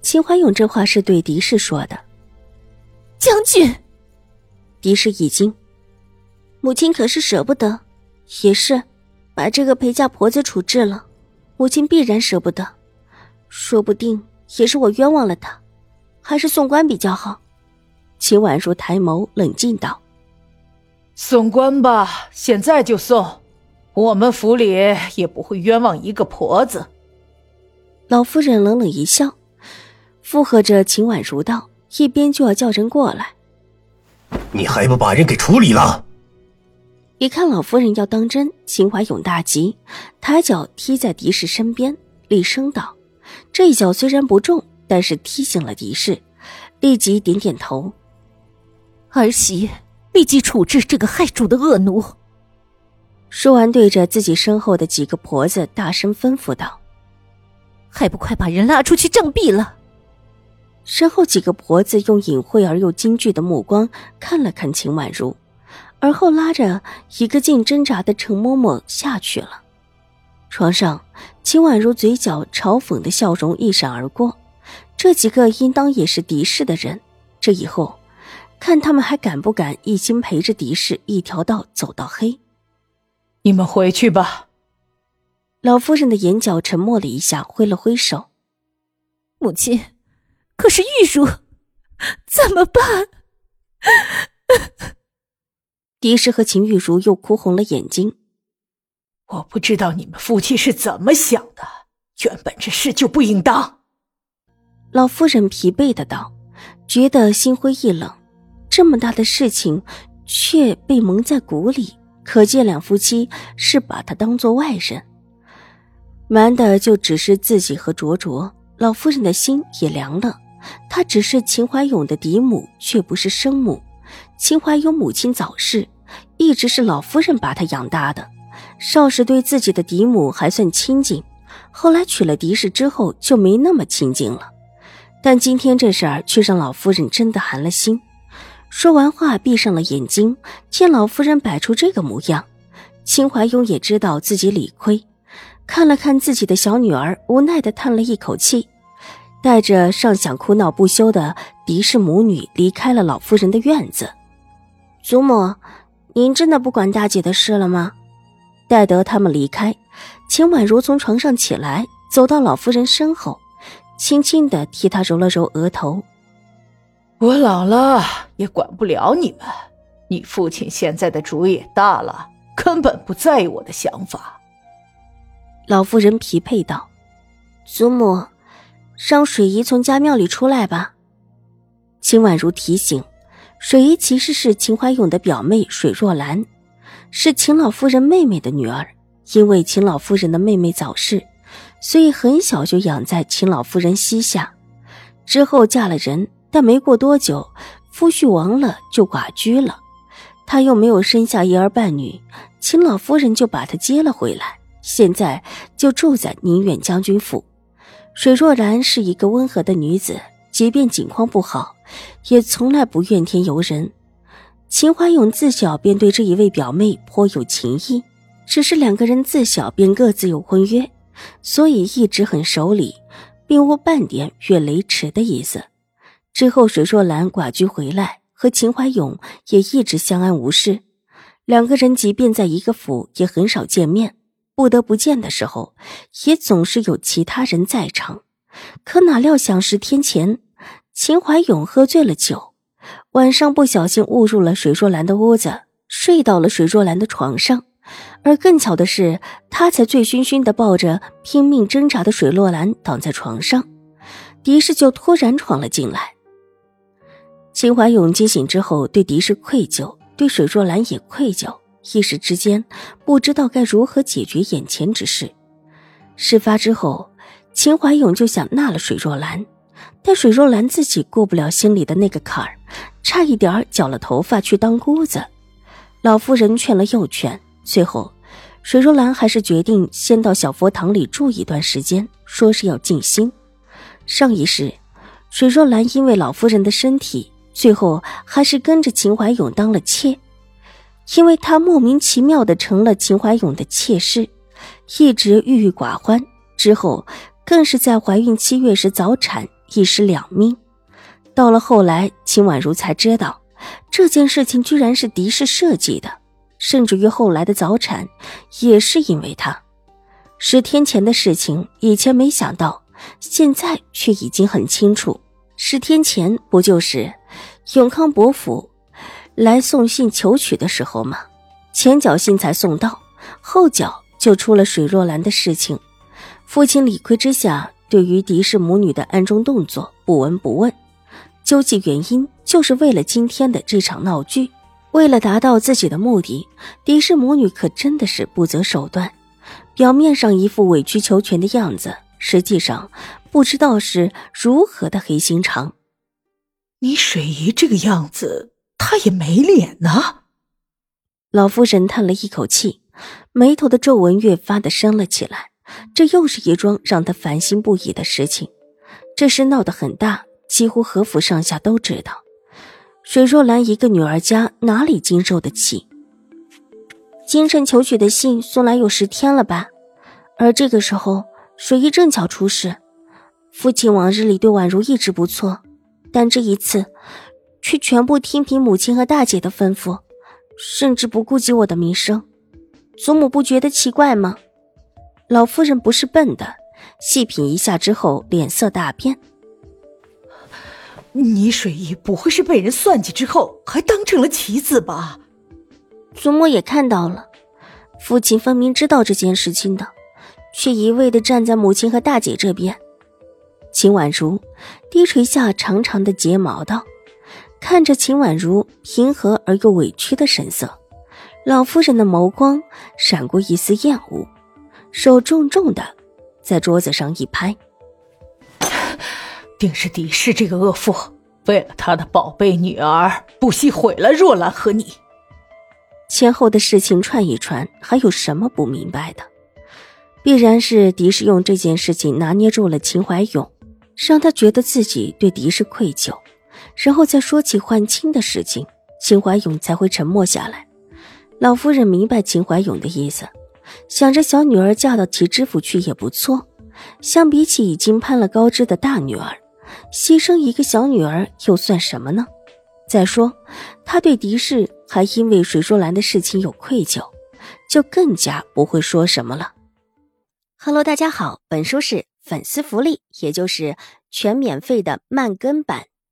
秦怀勇这话是对狄氏说的。将军，狄氏一惊，母亲可是舍不得。也是，把这个陪嫁婆子处置了，母亲必然舍不得。说不定也是我冤枉了她，还是送官比较好。秦婉如抬眸冷静道：“送官吧，现在就送。我们府里也不会冤枉一个婆子。”老夫人冷冷一笑，附和着秦婉如道：“一边就要叫人过来，你还不把人给处理了？”一看老夫人要当真，秦怀勇大急，抬脚踢在狄氏身边，厉声道：“这一脚虽然不重，但是踢醒了狄氏，立即点点头。儿媳立即处置这个害主的恶奴。”说完，对着自己身后的几个婆子大声吩咐道。还不快把人拉出去杖毙了！身后几个婆子用隐晦而又惊惧的目光看了看秦婉如，而后拉着一个劲挣扎的程嬷嬷下去了。床上，秦婉如嘴角嘲讽的笑容一闪而过。这几个应当也是狄氏的人，这以后，看他们还敢不敢一心陪着狄氏一条道走到黑。你们回去吧。老夫人的眼角沉默了一下，挥了挥手：“母亲，可是玉茹怎么办？” 狄氏和秦玉茹又哭红了眼睛。我不知道你们夫妻是怎么想的，原本这事就不应当。老夫人疲惫的道，觉得心灰意冷。这么大的事情，却被蒙在鼓里，可见两夫妻是把他当做外人。瞒的就只是自己和卓卓，老夫人的心也凉了。她只是秦怀勇的嫡母，却不是生母。秦怀勇母亲早逝，一直是老夫人把他养大的。少时对自己的嫡母还算亲近，后来娶了嫡氏之后就没那么亲近了。但今天这事儿却让老夫人真的寒了心。说完话，闭上了眼睛。见老夫人摆出这个模样，秦怀勇也知道自己理亏。看了看自己的小女儿，无奈的叹了一口气，带着尚想哭闹不休的狄氏母女离开了老夫人的院子。祖母，您真的不管大姐的事了吗？待得他们离开，秦婉如从床上起来，走到老夫人身后，轻轻的替她揉了揉额头。我老了，也管不了你们。你父亲现在的主也大了，根本不在意我的想法。老夫人疲惫道：“祖母，让水姨从家庙里出来吧。”秦婉如提醒：“水姨其实是秦怀勇的表妹水若兰，是秦老夫人妹妹的女儿。因为秦老夫人的妹妹早逝，所以很小就养在秦老夫人膝下。之后嫁了人，但没过多久，夫婿亡了，就寡居了。她又没有生下一儿半女，秦老夫人就把她接了回来。”现在就住在宁远将军府。水若兰是一个温和的女子，即便境况不好，也从来不怨天尤人。秦怀勇自小便对这一位表妹颇有情意，只是两个人自小便各自有婚约，所以一直很守礼，并无半点越雷池的意思。之后水若兰寡居回来，和秦怀勇也一直相安无事。两个人即便在一个府，也很少见面。不得不见的时候，也总是有其他人在场。可哪料想十天前，秦怀勇喝醉了酒，晚上不小心误入了水若兰的屋子，睡到了水若兰的床上。而更巧的是，他才醉醺醺的抱着拼命挣扎的水若兰躺在床上，狄氏就突然闯了进来。秦怀勇惊醒之后，对狄氏愧疚，对水若兰也愧疚。一时之间不知道该如何解决眼前之事。事发之后，秦怀勇就想纳了水若兰，但水若兰自己过不了心里的那个坎儿，差一点儿绞了头发去当姑子。老夫人劝了又劝，最后水若兰还是决定先到小佛堂里住一段时间，说是要静心。上一世，水若兰因为老夫人的身体，最后还是跟着秦怀勇当了妾，因为她莫名其妙的成了秦怀勇的妾室，一直郁郁寡欢。之后。更是在怀孕七月时早产，一尸两命。到了后来，秦婉如才知道这件事情居然是狄氏设计的，甚至于后来的早产也是因为他。十天前的事情，以前没想到，现在却已经很清楚。十天前不就是永康伯府来送信求娶的时候吗？前脚信才送到，后脚就出了水若兰的事情。父亲理亏之下，对于狄氏母女的暗中动作不闻不问，究其原因，就是为了今天的这场闹剧。为了达到自己的目的，狄氏母女可真的是不择手段。表面上一副委曲求全的样子，实际上不知道是如何的黑心肠。你水姨这个样子，他也没脸呐。老夫人叹了一口气，眉头的皱纹越发的深了起来。这又是一桩让他烦心不已的事情，这事闹得很大，几乎何府上下都知道。水若兰一个女儿家哪里经受得起？京城求娶的信送来有十天了吧？而这个时候，水姨正巧出事。父亲往日里对婉如一直不错，但这一次，却全部听凭母亲和大姐的吩咐，甚至不顾及我的名声。祖母不觉得奇怪吗？老夫人不是笨的，细品一下之后，脸色大变。倪水姨不会是被人算计之后，还当成了棋子吧？祖母也看到了，父亲分明知道这件事情的，却一味的站在母亲和大姐这边。秦婉如低垂下长长的睫毛，道：“看着秦婉如平和而又委屈的神色，老夫人的眸光闪过一丝厌恶。”手重重的在桌子上一拍，定是狄氏这个恶妇，为了她的宝贝女儿，不惜毁了若兰和你。前后的事情串一串，还有什么不明白的？必然是狄氏用这件事情拿捏住了秦怀勇，让他觉得自己对狄氏愧疚，然后再说起换亲的事情，秦怀勇才会沉默下来。老夫人明白秦怀勇的意思。想着小女儿嫁到齐知府去也不错，相比起已经攀了高枝的大女儿，牺牲一个小女儿又算什么呢？再说，他对狄氏还因为水若兰的事情有愧疚，就更加不会说什么了。Hello，大家好，本书是粉丝福利，也就是全免费的慢更版。